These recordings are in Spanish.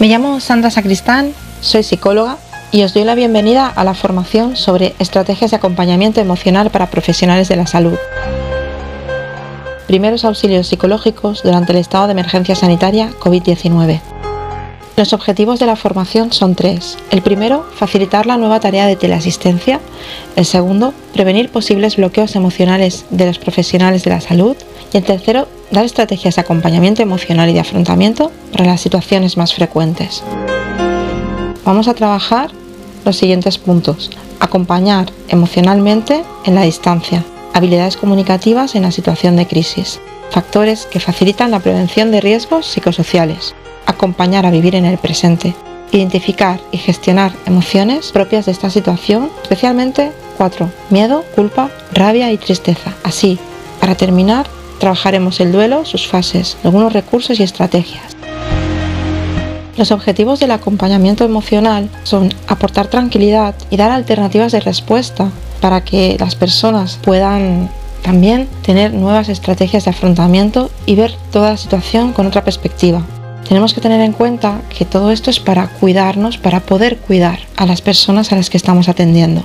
Me llamo Sandra Sacristán, soy psicóloga y os doy la bienvenida a la formación sobre estrategias de acompañamiento emocional para profesionales de la salud. Primeros auxilios psicológicos durante el estado de emergencia sanitaria COVID-19. Los objetivos de la formación son tres. El primero, facilitar la nueva tarea de teleasistencia. El segundo, prevenir posibles bloqueos emocionales de los profesionales de la salud. Y el tercero, dar estrategias de acompañamiento emocional y de afrontamiento para las situaciones más frecuentes. Vamos a trabajar los siguientes puntos. Acompañar emocionalmente en la distancia. Habilidades comunicativas en la situación de crisis. Factores que facilitan la prevención de riesgos psicosociales acompañar a vivir en el presente, identificar y gestionar emociones propias de esta situación, especialmente cuatro, miedo, culpa, rabia y tristeza. Así, para terminar, trabajaremos el duelo, sus fases, algunos recursos y estrategias. Los objetivos del acompañamiento emocional son aportar tranquilidad y dar alternativas de respuesta para que las personas puedan también tener nuevas estrategias de afrontamiento y ver toda la situación con otra perspectiva tenemos que tener en cuenta que todo esto es para cuidarnos, para poder cuidar a las personas a las que estamos atendiendo.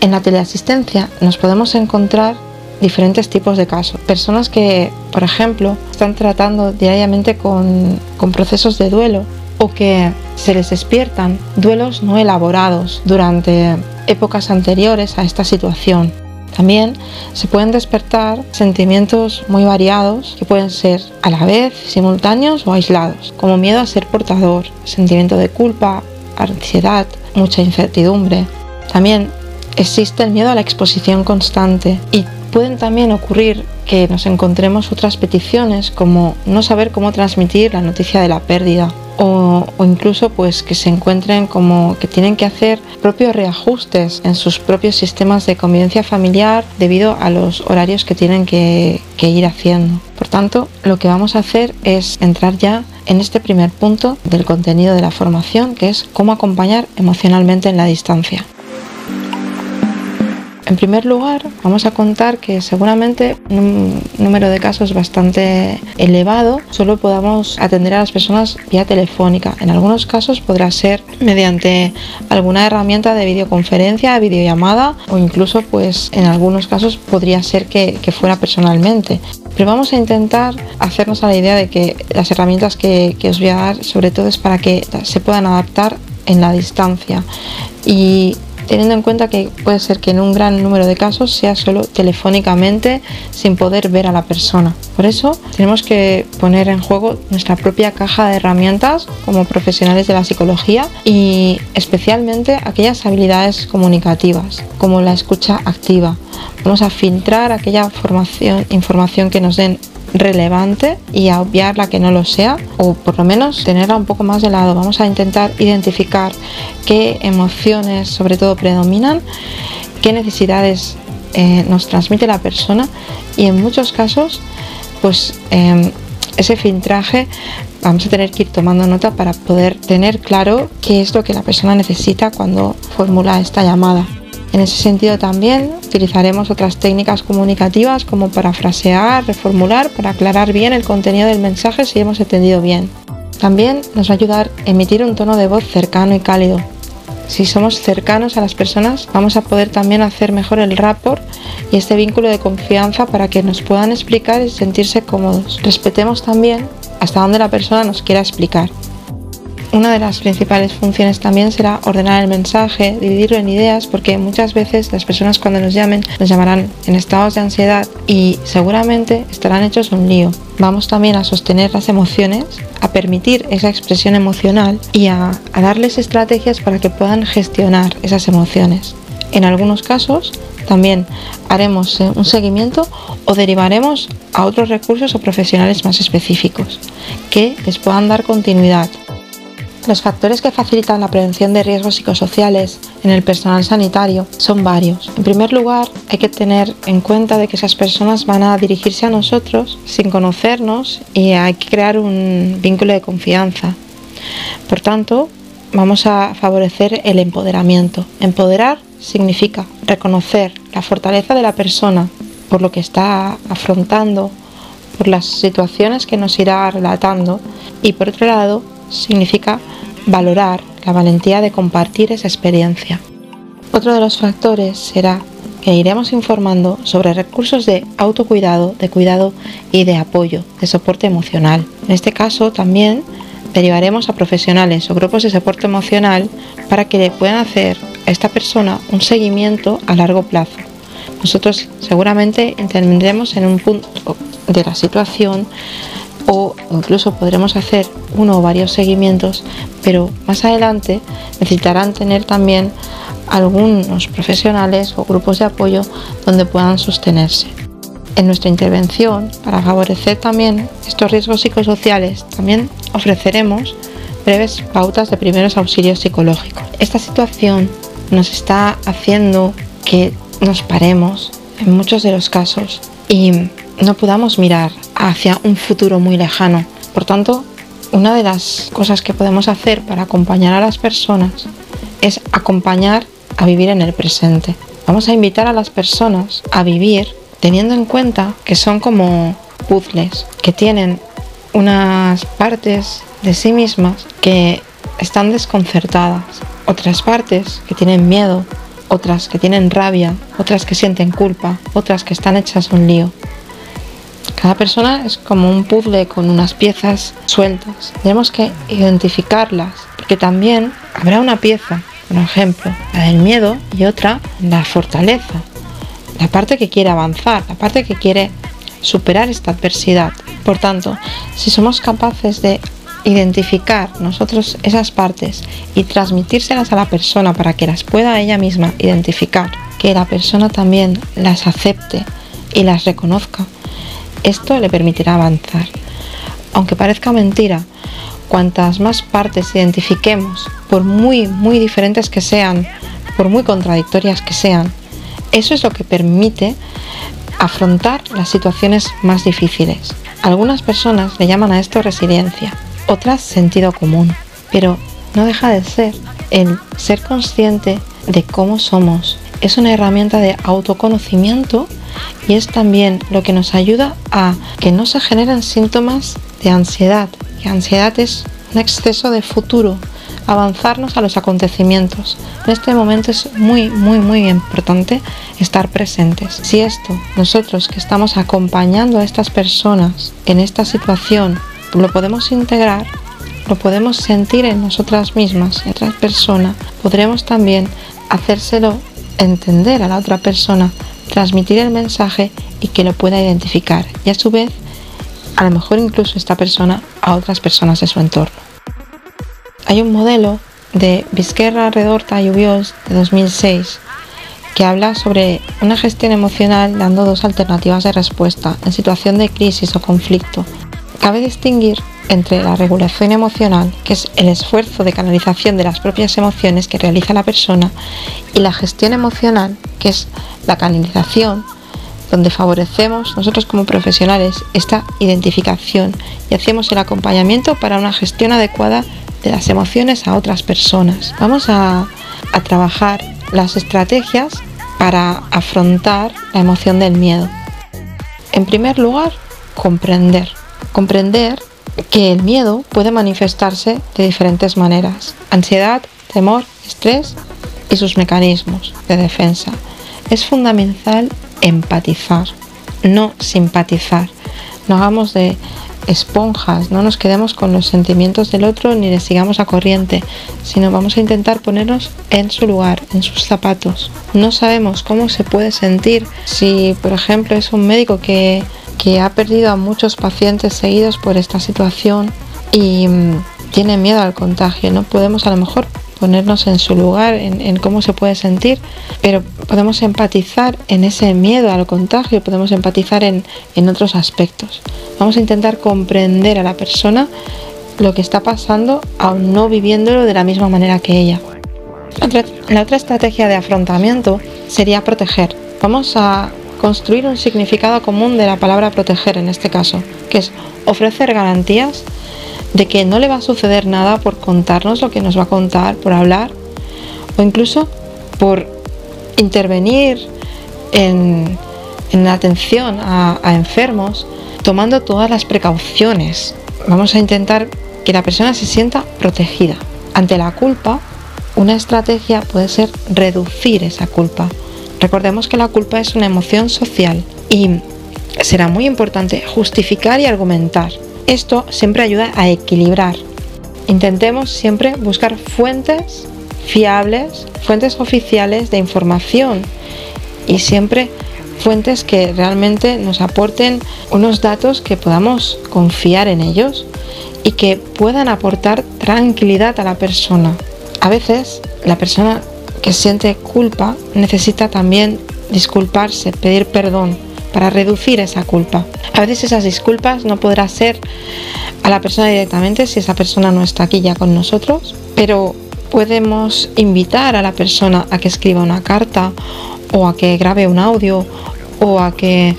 En la teleasistencia nos podemos encontrar diferentes tipos de casos. Personas que, por ejemplo, están tratando diariamente con, con procesos de duelo o que se les despiertan duelos no elaborados durante épocas anteriores a esta situación también se pueden despertar sentimientos muy variados que pueden ser a la vez simultáneos o aislados, como miedo a ser portador, sentimiento de culpa, ansiedad, mucha incertidumbre. También existe el miedo a la exposición constante y pueden también ocurrir que nos encontremos otras peticiones como no saber cómo transmitir la noticia de la pérdida o, incluso pues que se encuentren como que tienen que hacer propios reajustes en sus propios sistemas de convivencia familiar debido a los horarios que tienen que, que ir haciendo. Por tanto, lo que vamos a hacer es entrar ya en este primer punto del contenido de la formación, que es cómo acompañar emocionalmente en la distancia. En primer lugar, vamos a contar que seguramente un número de casos bastante elevado solo podamos atender a las personas vía telefónica. En algunos casos podrá ser mediante alguna herramienta de videoconferencia, videollamada o incluso pues en algunos casos podría ser que, fuera personalmente. Pero vamos a intentar hacernos a la idea de que las herramientas que, que os voy a dar sobre todo es para que se puedan adaptar en la distancia y teniendo en cuenta que puede ser que en un gran número de casos sea solo telefónicamente sin poder ver a la persona. Por eso tenemos que poner en juego nuestra propia caja de herramientas como profesionales de la psicología y especialmente aquellas habilidades comunicativas como la escucha activa. Vamos a filtrar aquella información que nos den relevante y a obviar la que no lo sea o por lo menos tenerla un poco más de lado. Vamos a intentar identificar qué emociones sobre todo predominan, qué necesidades eh, nos transmite la persona y en muchos casos pues em, ese filtraje vamos a tener que ir tomando nota para poder tener claro qué es lo que la persona necesita cuando formula esta llamada. En ese sentido también utilizaremos otras técnicas comunicativas como parafrasear, reformular, para aclarar bien el contenido del mensaje si hemos entendido bien. También nos va a ayudar a emitir un tono de voz cercano y cálido. Si somos cercanos a las personas, vamos a poder también hacer mejor el rapport y este vínculo de confianza para que nos puedan explicar y sentirse cómodos. Respetemos también hasta dónde la persona nos quiera explicar. Una de las principales funciones también será ordenar el mensaje, dividirlo en ideas, porque muchas veces las personas cuando nos llamen nos llamarán en estados de ansiedad y seguramente estarán hechos un lío. Vamos también a sostener las emociones, a permitir esa expresión emocional y a, darles estrategias para que puedan gestionar esas emociones. En algunos casos también haremos eh, un seguimiento o derivaremos a otros recursos o profesionales más específicos que les puedan dar continuidad los factores que facilitan la prevención de riesgos psicosociales en el personal sanitario son varios. En primer lugar, hay que tener en cuenta de que esas personas van a dirigirse a nosotros sin conocernos y hay que crear un vínculo de confianza. Por tanto, vamos a favorecer el empoderamiento. Empoderar significa reconocer la fortaleza de la persona por lo que está afrontando, por las situaciones que nos irá relatando y por otro lado significa valorar la valentía de compartir esa experiencia. Otro de los factores será que iremos informando sobre recursos de autocuidado, de cuidado y de apoyo, de soporte emocional. En este caso también derivaremos a profesionales o grupos de soporte emocional para que le puedan hacer a esta persona un seguimiento a largo plazo. Nosotros seguramente intervendremos en un punto de la situación o incluso podremos hacer uno o varios seguimientos, pero más adelante necesitarán tener también algunos profesionales o grupos de apoyo donde puedan sostenerse. En nuestra intervención, para favorecer también estos riesgos psicosociales, también ofreceremos breves pautas de primeros auxilios psicológicos. Esta situación nos está haciendo que nos paremos en muchos de los casos y no podamos mirar hacia un futuro muy lejano. Por tanto, una de las cosas que podemos hacer para acompañar a las personas es acompañar a vivir en el presente. Vamos a invitar a las personas a vivir teniendo en cuenta que son como puzzles, que tienen unas partes de sí mismas que están desconcertadas, otras partes que tienen miedo, otras que tienen rabia, otras que sienten culpa, otras que están hechas un lío. Cada persona es como un puzzle con unas piezas sueltas. Tenemos que identificarlas, porque también habrá una pieza, por ejemplo, la del miedo y otra, la fortaleza, la parte que quiere avanzar, la parte que quiere superar esta adversidad. Por tanto, si somos capaces de identificar nosotros esas partes y transmitírselas a la persona para que las pueda ella misma identificar, que la persona también las acepte y las reconozca, esto le permitirá avanzar. Aunque parezca mentira, cuantas más partes identifiquemos, por muy, muy diferentes que sean, por muy contradictorias que sean, eso es lo que permite afrontar las situaciones más difíciles. Algunas personas le llaman a esto resiliencia, otras sentido común, pero no deja de ser el ser consciente de cómo somos. Es una herramienta de autoconocimiento y es también lo que nos ayuda a que no se generen síntomas de ansiedad, que ansiedad es un exceso de futuro, avanzarnos a los acontecimientos. En este momento es muy, muy, muy importante estar presentes. Si esto, nosotros que estamos acompañando a estas personas en esta situación, lo podemos integrar, lo podemos sentir en nosotras mismas, en otra persona, podremos también hacérselo entender a la otra persona transmitir el mensaje y que lo pueda identificar y a su vez a lo mejor incluso esta persona a otras personas de su entorno. Hay un modelo de Vizquerra, Redorta y Ubios de 2006 que habla sobre una gestión emocional dando dos alternativas de respuesta en situación de crisis o conflicto. Cabe distinguir entre la regulación emocional, que es el esfuerzo de canalización de las propias emociones que realiza la persona, y la gestión emocional, que es la canalización, donde favorecemos nosotros como profesionales esta identificación y hacemos el acompañamiento para una gestión adecuada de las emociones a otras personas. Vamos a, a trabajar las estrategias para afrontar la emoción del miedo. En primer lugar, comprender. Comprender que el miedo puede manifestarse de diferentes maneras. Ansiedad, temor, estrés y sus mecanismos de defensa. Es fundamental empatizar, no simpatizar. No hagamos de esponjas, no nos quedemos con los sentimientos del otro ni le sigamos a corriente, sino vamos a intentar ponernos en su lugar, en sus zapatos. No sabemos cómo se puede sentir si, por ejemplo, es un médico que que ha perdido a muchos pacientes seguidos por esta situación y mm, tiene miedo al contagio. No podemos a lo mejor ponernos en su lugar, en, cómo se puede sentir, pero podemos empatizar en ese miedo al contagio, podemos empatizar en, en otros aspectos. Vamos a intentar comprender a la persona lo que está pasando, aún no viviéndolo de la misma manera que ella. la otra estrategia de afrontamiento sería proteger. Vamos a construir un significado común de la palabra proteger en este caso, que es ofrecer garantías de que no le va a suceder nada por contarnos lo que nos va a contar, por hablar, o incluso por intervenir en, la atención a enfermos, tomando todas las precauciones. Vamos a intentar que la persona se sienta protegida. Ante la culpa, una estrategia puede ser reducir esa culpa. Recordemos que la culpa es una emoción social y será muy importante justificar y argumentar. Esto siempre ayuda a equilibrar. Intentemos siempre buscar fuentes fiables, fuentes oficiales de información y siempre fuentes que realmente nos aporten unos datos que podamos confiar en ellos y que puedan aportar tranquilidad a la persona. A veces la persona que siente culpa necesita también disculparse, pedir perdón para reducir esa culpa. A veces esas disculpas no podrá ser a la persona directamente si esa persona no está aquí ya con nosotros, pero podemos invitar a la persona a que escriba una carta o a que grabe un audio o a que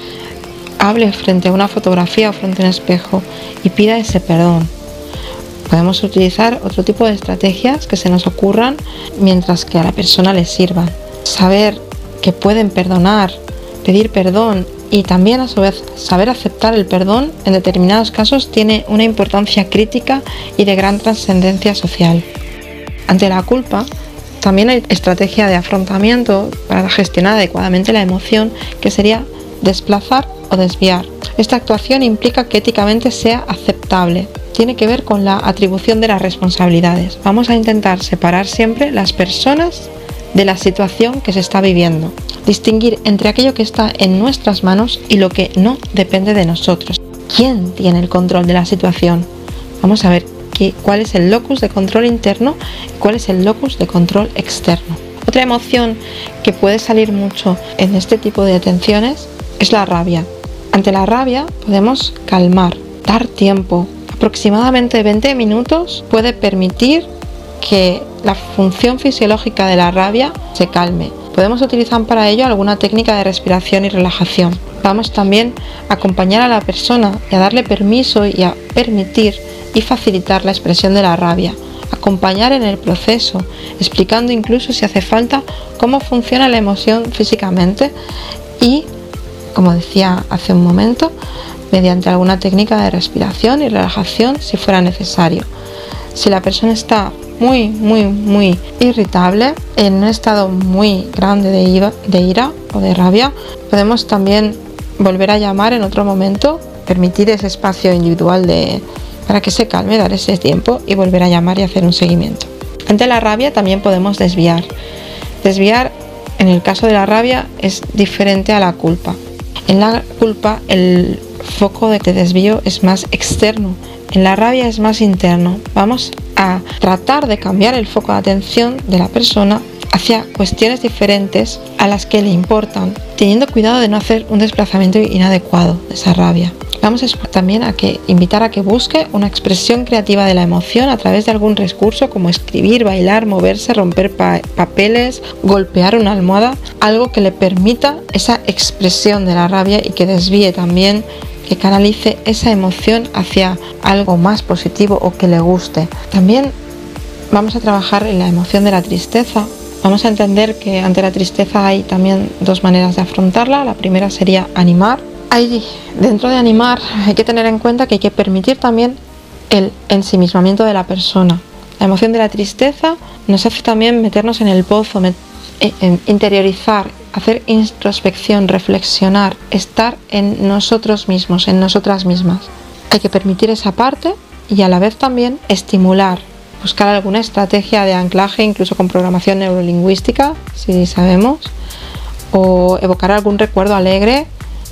hable frente a una fotografía o frente a un espejo y pida ese perdón. Podemos utilizar otro tipo de estrategias que se nos ocurran mientras que a la persona le sirvan. Saber que pueden perdonar, pedir perdón y también a su vez saber aceptar el perdón en determinados casos tiene una importancia crítica y de gran trascendencia social. Ante la culpa, también hay estrategia de afrontamiento para gestionar adecuadamente la emoción que sería desplazar o desviar. Esta actuación implica que éticamente sea aceptable. Tiene que ver con la atribución de las responsabilidades. Vamos a intentar separar siempre las personas de la situación que se está viviendo. Distinguir entre aquello que está en nuestras manos y lo que no depende de nosotros. ¿Quién tiene el control de la situación? Vamos a ver cuál es el locus de control interno y cuál es el locus de control externo. Otra emoción que puede salir mucho en este tipo de atenciones es la rabia. Ante la rabia podemos calmar, dar tiempo. Aproximadamente 20 minutos puede permitir que la función fisiológica de la rabia se calme. Podemos utilizar para ello alguna técnica de respiración y relajación. Vamos también a acompañar a la persona y a darle permiso y a permitir y facilitar la expresión de la rabia, acompañar en el proceso, explicando incluso si hace falta cómo funciona la emoción físicamente y, como decía hace un momento, mediante alguna técnica de respiración y relajación si fuera necesario. Si la persona está muy, muy, muy irritable, en un estado muy grande de ira, o de rabia, podemos también volver a llamar en otro momento, permitir ese espacio individual de, para que se calme, dar ese tiempo y volver a llamar y hacer un seguimiento. Ante la rabia también podemos desviar. Desviar en el caso de la rabia es diferente a la culpa. En la culpa el foco de desvío es más externo, en la rabia es más interno. Vamos a tratar de cambiar el foco de atención de la persona hacia cuestiones diferentes a las que le importan, teniendo cuidado de no hacer un desplazamiento inadecuado de esa rabia. Vamos también a que invitar a que busque una expresión creativa de la emoción a través de algún recurso como escribir, bailar, moverse, romper papeles, golpear una almohada, algo que le permita esa expresión de la rabia y que desvíe también que canalice esa emoción hacia algo más positivo o que le guste. También vamos a trabajar en la emoción de la tristeza. Vamos a entender que ante la tristeza hay también dos maneras de afrontarla. La primera sería animar hay, dentro de animar hay que tener en cuenta que hay que permitir también el ensimismamiento de la persona. La emoción de la tristeza nos hace también meternos en el pozo, eh, interiorizar, hacer introspección, reflexionar, estar en nosotros mismos, en nosotras mismas. Hay que permitir esa parte y a la vez también estimular, buscar alguna estrategia de anclaje, incluso con programación neurolingüística, si sabemos, o evocar algún recuerdo alegre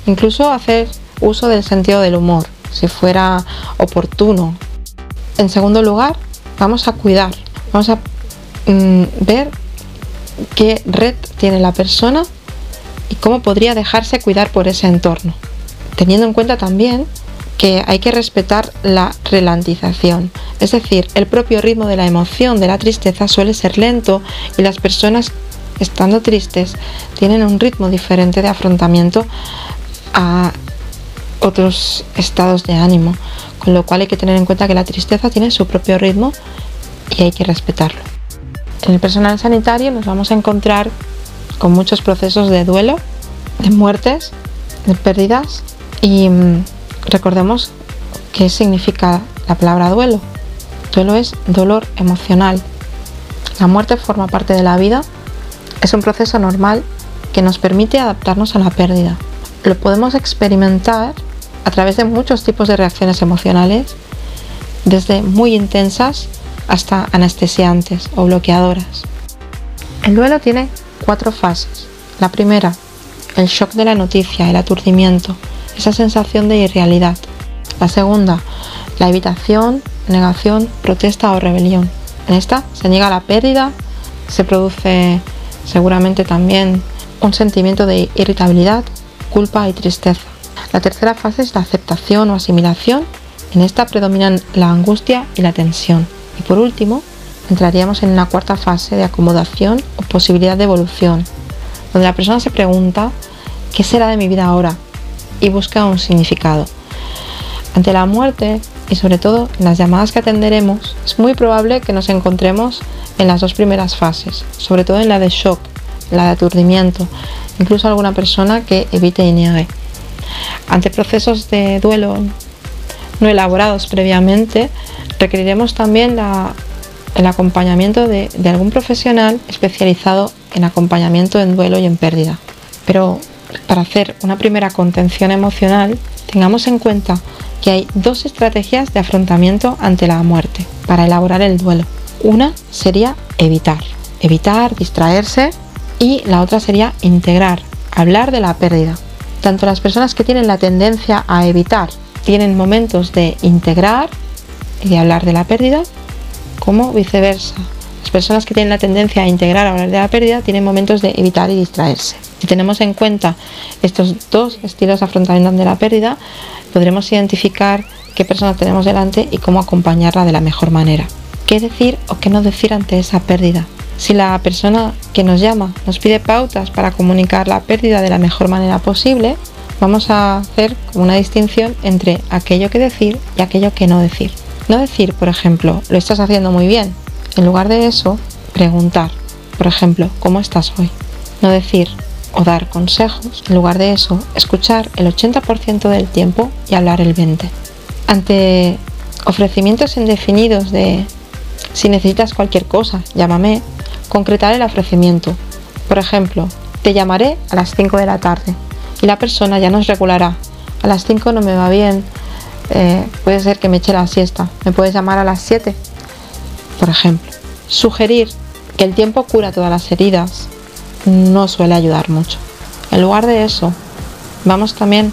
Incluso hacer uso del sentido del humor, si fuera oportuno. En segundo lugar, vamos a cuidar, vamos a mm, ver qué red tiene la persona y cómo podría dejarse cuidar por ese entorno. Teniendo en cuenta también que hay que respetar la relantización, es decir, el propio ritmo de la emoción de la tristeza suele ser lento y las personas estando tristes tienen un ritmo diferente de afrontamiento a otros estados de ánimo, con lo cual hay que tener en cuenta que la tristeza tiene su propio ritmo y hay que respetarlo. En el personal sanitario nos vamos a encontrar con muchos procesos de duelo, de muertes, de pérdidas y mm, recordemos qué significa la palabra duelo. Duelo es dolor emocional, La muerte forma parte de la vida, es un proceso normal que nos permite adaptarnos a la pérdida. Lo podemos experimentar a través de muchos tipos de reacciones emocionales, desde muy intensas hasta anestesiantes o bloqueadoras. El duelo tiene cuatro fases. La primera, el shock de la noticia, el aturdimiento, esa sensación de irrealidad. La segunda, la evitación, negación, protesta o rebelión. En esta se niega la pérdida, se produce seguramente también un sentimiento de irritabilidad, culpa y tristeza. La tercera fase es la aceptación o asimilación. En esta predominan la angustia y la tensión. Y por último, entraríamos en una cuarta fase de acomodación o posibilidad de evolución, donde la persona se pregunta, ¿qué será de mi vida ahora? y busca un significado. Ante la muerte y sobre todo en las llamadas que atenderemos, es muy probable que nos encontremos en las dos primeras fases, sobre todo en la de shock, la de aturdimiento, incluso alguna persona que evite y niegue. Ante procesos de duelo no elaborados previamente, requeriremos también el acompañamiento de, de algún profesional especializado en acompañamiento en duelo y en pérdida. Pero para hacer una primera contención emocional, tengamos en cuenta que hay dos estrategias de afrontamiento ante la muerte para elaborar el duelo. Una sería evitar, evitar, distraerse y la otra sería integrar, hablar de la pérdida. Tanto las personas que tienen la tendencia a evitar tienen momentos de integrar y de hablar de la pérdida, como viceversa. Las personas que tienen la tendencia a integrar, a hablar de la pérdida, tienen momentos de evitar y distraerse. Si tenemos en cuenta estos dos estilos de afrontamiento de la pérdida, podremos identificar qué persona tenemos delante y cómo acompañarla de la mejor manera. ¿Qué decir o qué no decir ante esa pérdida? Si la persona que nos llama nos pide pautas para comunicar la pérdida de la mejor manera posible, vamos a hacer una distinción entre aquello que decir y aquello que no decir. No decir, por ejemplo, lo estás haciendo muy bien. En lugar de eso, preguntar, por ejemplo, ¿cómo estás hoy? No decir, o dar consejos. En lugar de eso, escuchar el 80% del tiempo y hablar el 20%. Ante ofrecimientos indefinidos de si necesitas cualquier cosa, llámame, concretar el ofrecimiento. Por ejemplo, te llamaré a las 5 de la tarde y la persona ya nos regulará. A las 5 no me va bien, eh, puede ser que me eche la siesta, me puedes llamar a las 7, por ejemplo. Sugerir que el tiempo cura todas las heridas, no suele ayudar mucho. En lugar de eso, vamos también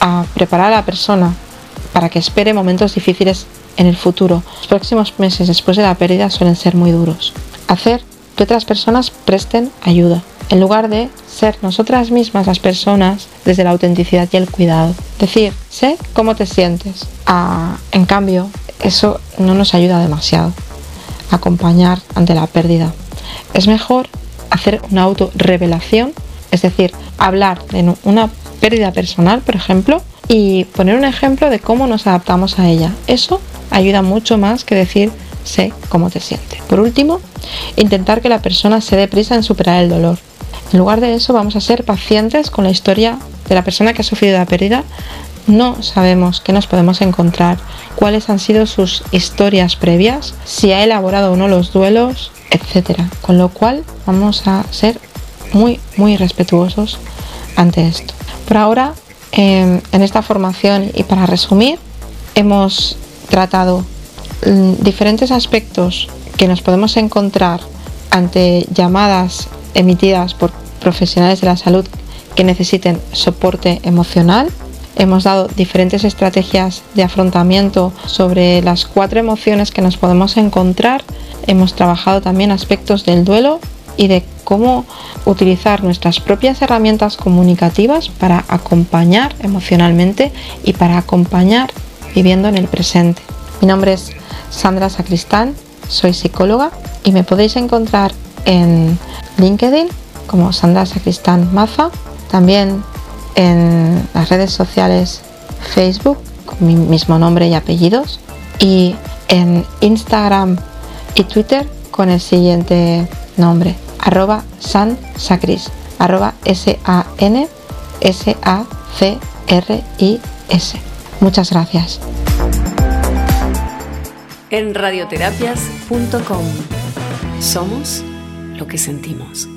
a preparar a la persona para que espere momentos difíciles en el futuro. Los próximos meses después de la pérdida suelen ser muy duros. Hacer que otras personas presten ayuda, en lugar de ser nosotras mismas las personas desde la autenticidad y el cuidado. Decir, sé cómo te sientes. Ah, en cambio, eso no nos ayuda demasiado. Acompañar ante la pérdida. Es mejor hacer una autorrevelación, es decir, hablar de una pérdida personal, por ejemplo, y poner un ejemplo de cómo nos adaptamos a ella. Eso ayuda mucho más que decir sé cómo te sientes. Por último, intentar que la persona se dé prisa en superar el dolor. En lugar de eso, vamos a ser pacientes con la historia de la persona que ha sufrido la pérdida. No sabemos qué nos podemos encontrar, cuáles han sido sus historias previas, si ha elaborado o no los duelos, etcétera. Con lo cual vamos a ser muy, muy respetuosos ante esto. Por ahora, em, en esta formación y para resumir, hemos tratado mm, diferentes aspectos que nos podemos encontrar ante llamadas emitidas por profesionales de la salud que necesiten soporte emocional. Hemos dado diferentes estrategias de afrontamiento sobre las cuatro emociones que nos podemos encontrar Hemos trabajado también aspectos del duelo y de cómo utilizar nuestras propias herramientas comunicativas para acompañar emocionalmente y para acompañar viviendo en el presente. Mi nombre es Sandra Sacristán, soy psicóloga y me podéis encontrar en LinkedIn como Sandra Sacristán Maza, también en las redes sociales Facebook con mi mismo nombre y apellidos y en Instagram y Twitter con el siguiente nombre, arroba sansacris, arroba S-A-N S-A-C-R-I-S. Muchas gracias. En radioterapias.com Somos lo que sentimos.